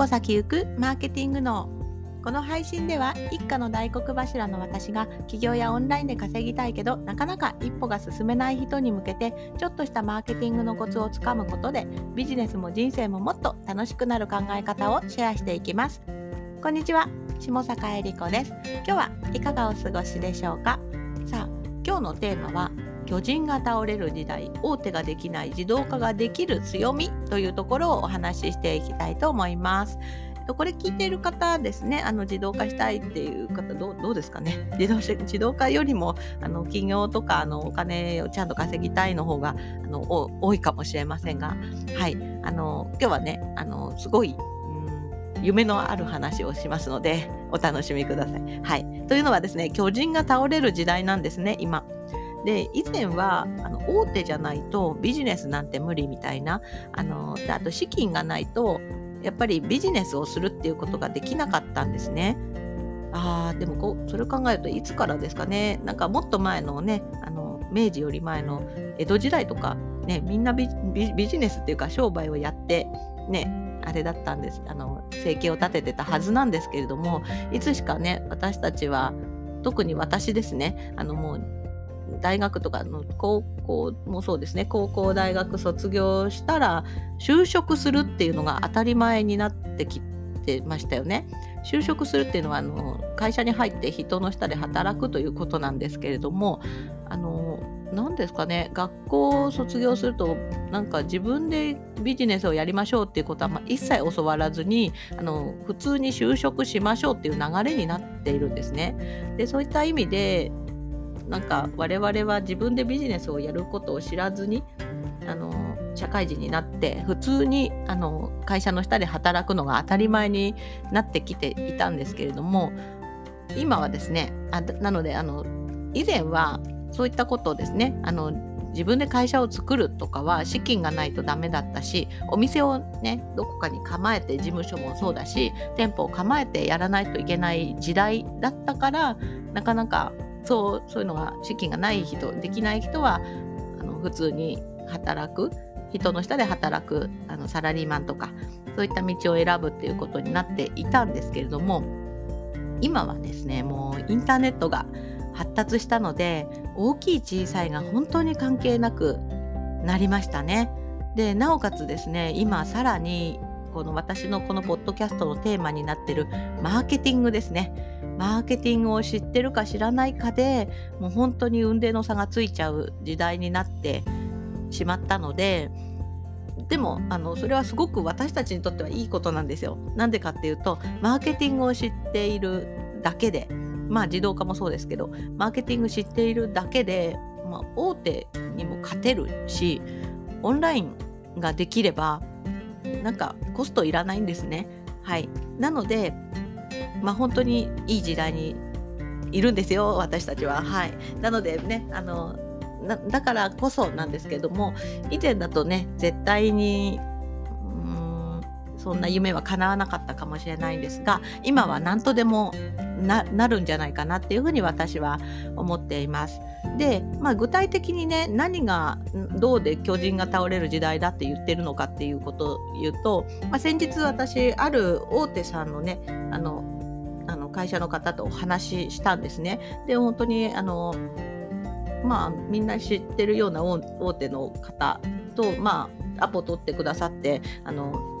歩先行くマーケティングのこの配信では一家の大黒柱の私が起業やオンラインで稼ぎたいけどなかなか一歩が進めない人に向けてちょっとしたマーケティングのコツをつかむことでビジネスも人生ももっと楽しくなる考え方をシェアしていきます。こんにちは下坂恵理子です。今日はいかがお過ごしでしょうか？さあ今日のテーマは巨人が倒れる時代大手ができない自動化ができる強みというところをお話ししていきたいと思いますこれ聞いている方ですね、あの自動化したいっていう方どうどうですかね自動自動化よりもあの企業とかあのお金をちゃんと稼ぎたいの方があの多いかもしれませんが、はい、あの今日はね、あのすごいうん夢のある話をしますので、お楽しみください。はい。というのはですね、巨人が倒れる時代なんですね、今。で以前はあの大手じゃないとビジネスなんて無理みたいなあのであと資金がないとやっぱりビジネスをするっていうことができなかったんですね。あでもこうそれを考えるといつからですかねなんかもっと前のねあの明治より前の江戸時代とか、ね、みんなビジネスっていうか商売をやってねあれだったんですあの生計を立ててたはずなんですけれどもいつしかね私たちは特に私ですねあのもう大学とかの高校もそうですね高校大学卒業したら就職するっていうのが当たり前になってきてましたよね。就職するっていうのはあの会社に入って人の下で働くということなんですけれどもあの何ですかね学校を卒業するとなんか自分でビジネスをやりましょうっていうことは、まあ、一切教わらずにあの普通に就職しましょうっていう流れになっているんですね。でそういった意味でなんか我々は自分でビジネスをやることを知らずにあの社会人になって普通にあの会社の下で働くのが当たり前になってきていたんですけれども今はですねあなのであの以前はそういったことをですねあの自分で会社を作るとかは資金がないとダメだったしお店をねどこかに構えて事務所もそうだし店舗を構えてやらないといけない時代だったからなかなかそうそういうのが資金がない人できない人はあの普通に働く人の下で働くあのサラリーマンとかそういった道を選ぶっていうことになっていたんですけれども今はですねもうインターネットが発達したので大きい小さいが本当に関係なくなりましたね。でなおかつですね今さらにこの私のこのポッドキャストのテーマになってるマーケティングですね。マーケティングを知ってるか知らないかでもう本当に運命の差がついちゃう時代になってしまったのででもあのそれはすごく私たちにとってはいいことなんですよ。なんでかっていうとマーケティングを知っているだけでまあ自動化もそうですけどマーケティング知っているだけで、まあ、大手にも勝てるしオンラインができればなんかコストいらないんですね。はい、なのでまあ、本当にいい時代にいるんですよ私たちは。はい、なのでねあのだからこそなんですけども以前だとね絶対にそんな夢は叶わなかったかもしれないんですが今は何とでもなるんじゃないかなっていうふうに私は思っています。で、まあ、具体的にね何がどうで巨人が倒れる時代だって言ってるのかっていうことを言うと、まあ、先日私ある大手さんのねあのあの会社の方とお話ししたんですね。で本当にあのまあみんな知ってるような大手の方とまあアポ取ってくださってあの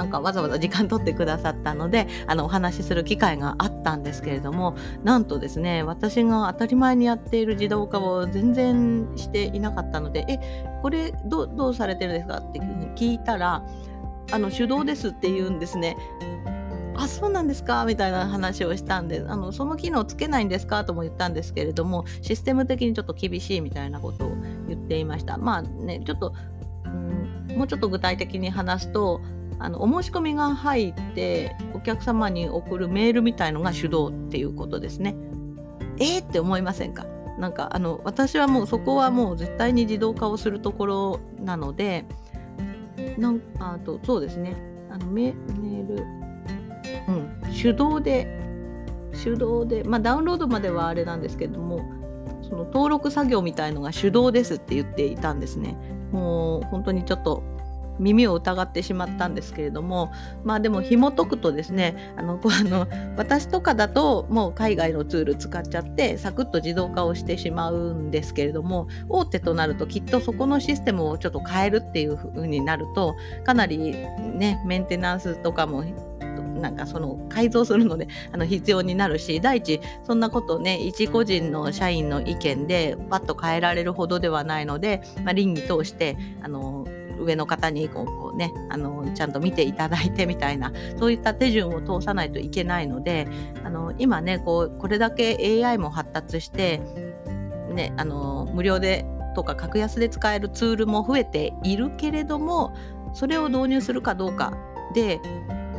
なんかわざわざ時間取ってくださったのであのお話しする機会があったんですけれどもなんとですね私が当たり前にやっている自動化を全然していなかったのでえこれどどうされてるんですかって聞いたらあの手動ですって言うんですね。あそうなんですかみたいな話をしたんであのその機能つけないんですかとも言ったんですけれどもシステム的にちょっと厳しいみたいなことを言っていましたまあねちょっと、うん、もうちょっと具体的に話すとあのお申し込みが入ってお客様に送るメールみたいのが手動っていうことですね。えー、って思いませんか？なんかあの私はもうそこはもう絶対に自動化をするところなのでなんあとそうですねあのメール、うん、手動で手動で、まあ、ダウンロードまではあれなんですけどもその登録作業みたいのが手動ですって言っていたんですね。もう本当にちょっと耳を疑ってしまったんですけれどもまあでも紐解くとですねあのこうあの私とかだともう海外のツール使っちゃってサクッと自動化をしてしまうんですけれども大手となるときっとそこのシステムをちょっと変えるっていう風になるとかなりねメンテナンスとかもなんかその改造するのであの必要になるし第一そんなことね一個人の社員の意見でパッと変えられるほどではないので、まあ、倫理通してあの上の方にこうねあのちゃんと見ていただいてみたいなそういった手順を通さないといけないのであの今ねこうこれだけ AI も発達して、ね、あの無料でとか格安で使えるツールも増えているけれどもそれを導入するかどうかで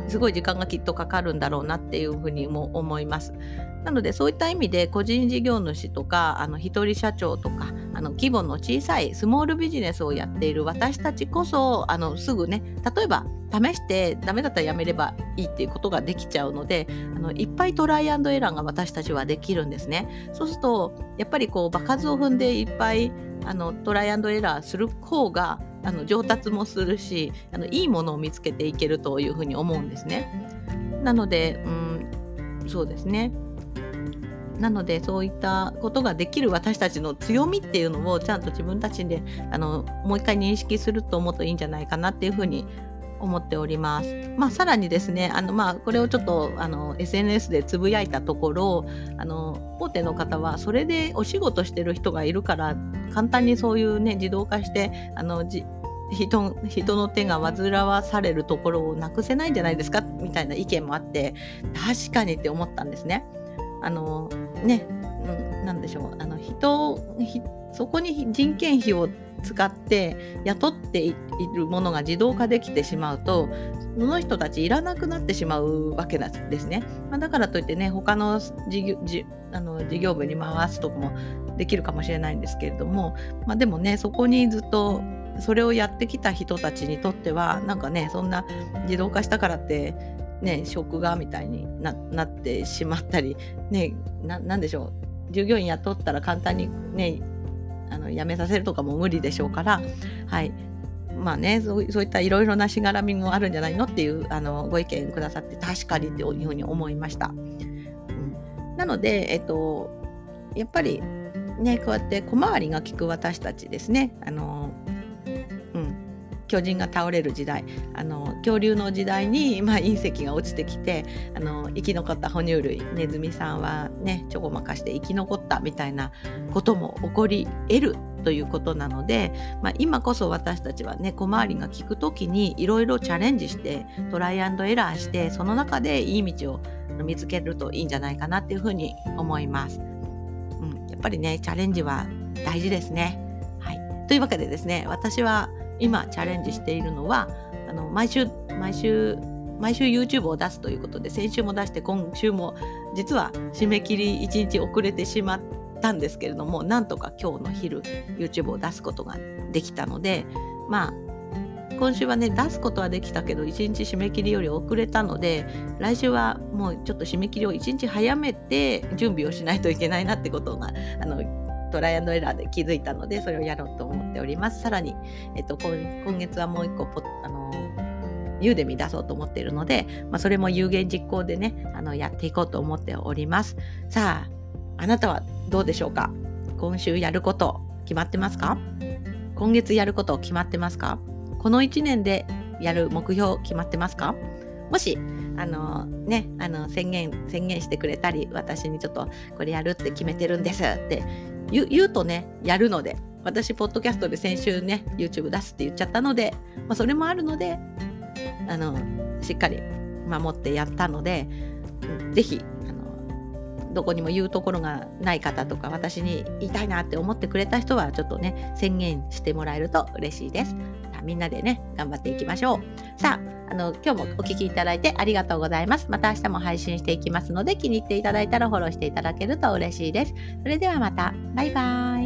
すごい時間がきっとかかるんだろうなっていうふうにも思います。なのでそういった意味で個人事業主とかあの一人社長とかあの規模の小さいスモールビジネスをやっている私たちこそあのすぐね例えば試してダメだったらやめればいいっていうことができちゃうのであのいっぱいトライアンドエラーが私たちはできるんですね。そうするとやっぱりこう場数を踏んでいっぱいあのトライアンドエラーする方があの上達もするしあのいいものを見つけていけるというふうに思うんですね。なので、うん、そうですね。なのでそういったことができる私たちの強みっていうのをちゃんと自分たちであのもう一回認識すると思うといいんじゃないかなっていうふうに思っております。まあ、さらにですね、あのまあこれをちょっとあの SNS でつぶやいたところ、あの大手の方はそれでお仕事してる人がいるから簡単にそういうね自動化してあのじ人人の手が煩わされるところをなくせないんじゃないですかみたいな意見もあって確かにって思ったんですね。あのね、うん、なでしょうあの人そこに人件費を使って雇っているものが自動化できてしまうとその人たちいらなくなってしまうわけなんですね。まあ、だからといってね他の事業あの事業部に回すとかもできるかもしれないんですけれども、まあ、でもねそこにずっとそれをやってきた人たちにとってはなんかねそんな自動化したからってね職がみたいになってしまったりねなんでしょう。従業員雇ったら簡単にねあの辞めさせるとかも無理でしょうから、はい、まあねそうそういったいろいろなしがらみもあるんじゃないのっていうあのご意見くださって確かにっていうふうに思いました。なので、えっと、やっぱりねこうやって小回りが利く私たちですね。あの巨人が倒れる時代あの恐竜の時代に、まあ、隕石が落ちてきてあの生き残った哺乳類ネズミさんはねちょこまかして生き残ったみたいなことも起こり得るということなので、まあ、今こそ私たちはね小回りが利く時にいろいろチャレンジしてトライアンドエラーしてその中でいい道を見つけるといいんじゃないかなっていうふうに思います。うん、やっぱりねチャレンジは大事ですね。はい、というわけでですね私は今チャレンジしているのはあの毎週毎週毎週 YouTube を出すということで先週も出して今週も実は締め切り1日遅れてしまったんですけれどもなんとか今日の昼 YouTube を出すことができたのでまあ今週はね出すことはできたけど1日締め切りより遅れたので来週はもうちょっと締め切りを1日早めて準備をしないといけないなってことがあのトライアンドエラーで気づいたのでそれをやろうと思っております。さらに、えっと、今月はもう一個ポあのユーデミ出そうと思っているので、まあ、それも有言実行でねあのやっていこうと思っております。さああなたはどうでしょうか？今週やること決まってますか？今月やること決まってますか？この1年でやる目標決まってますか？もしあのねあの宣言宣言してくれたり私にちょっとこれやるって決めてるんですって言うとねやるので私ポッドキャストで先週ね YouTube 出すって言っちゃったので、まあ、それもあるのであのしっかり守ってやったので是非どこにも言うところがない方とか私に言いたいなって思ってくれた人はちょっとね宣言してもらえると嬉しいです。みんなでね頑張っていきましょう。さああの今日もお聴きいただいてありがとうございます。また明日も配信していきますので気に入っていただいたらフォローしていただけると嬉しいです。それではまた。バイバーイ。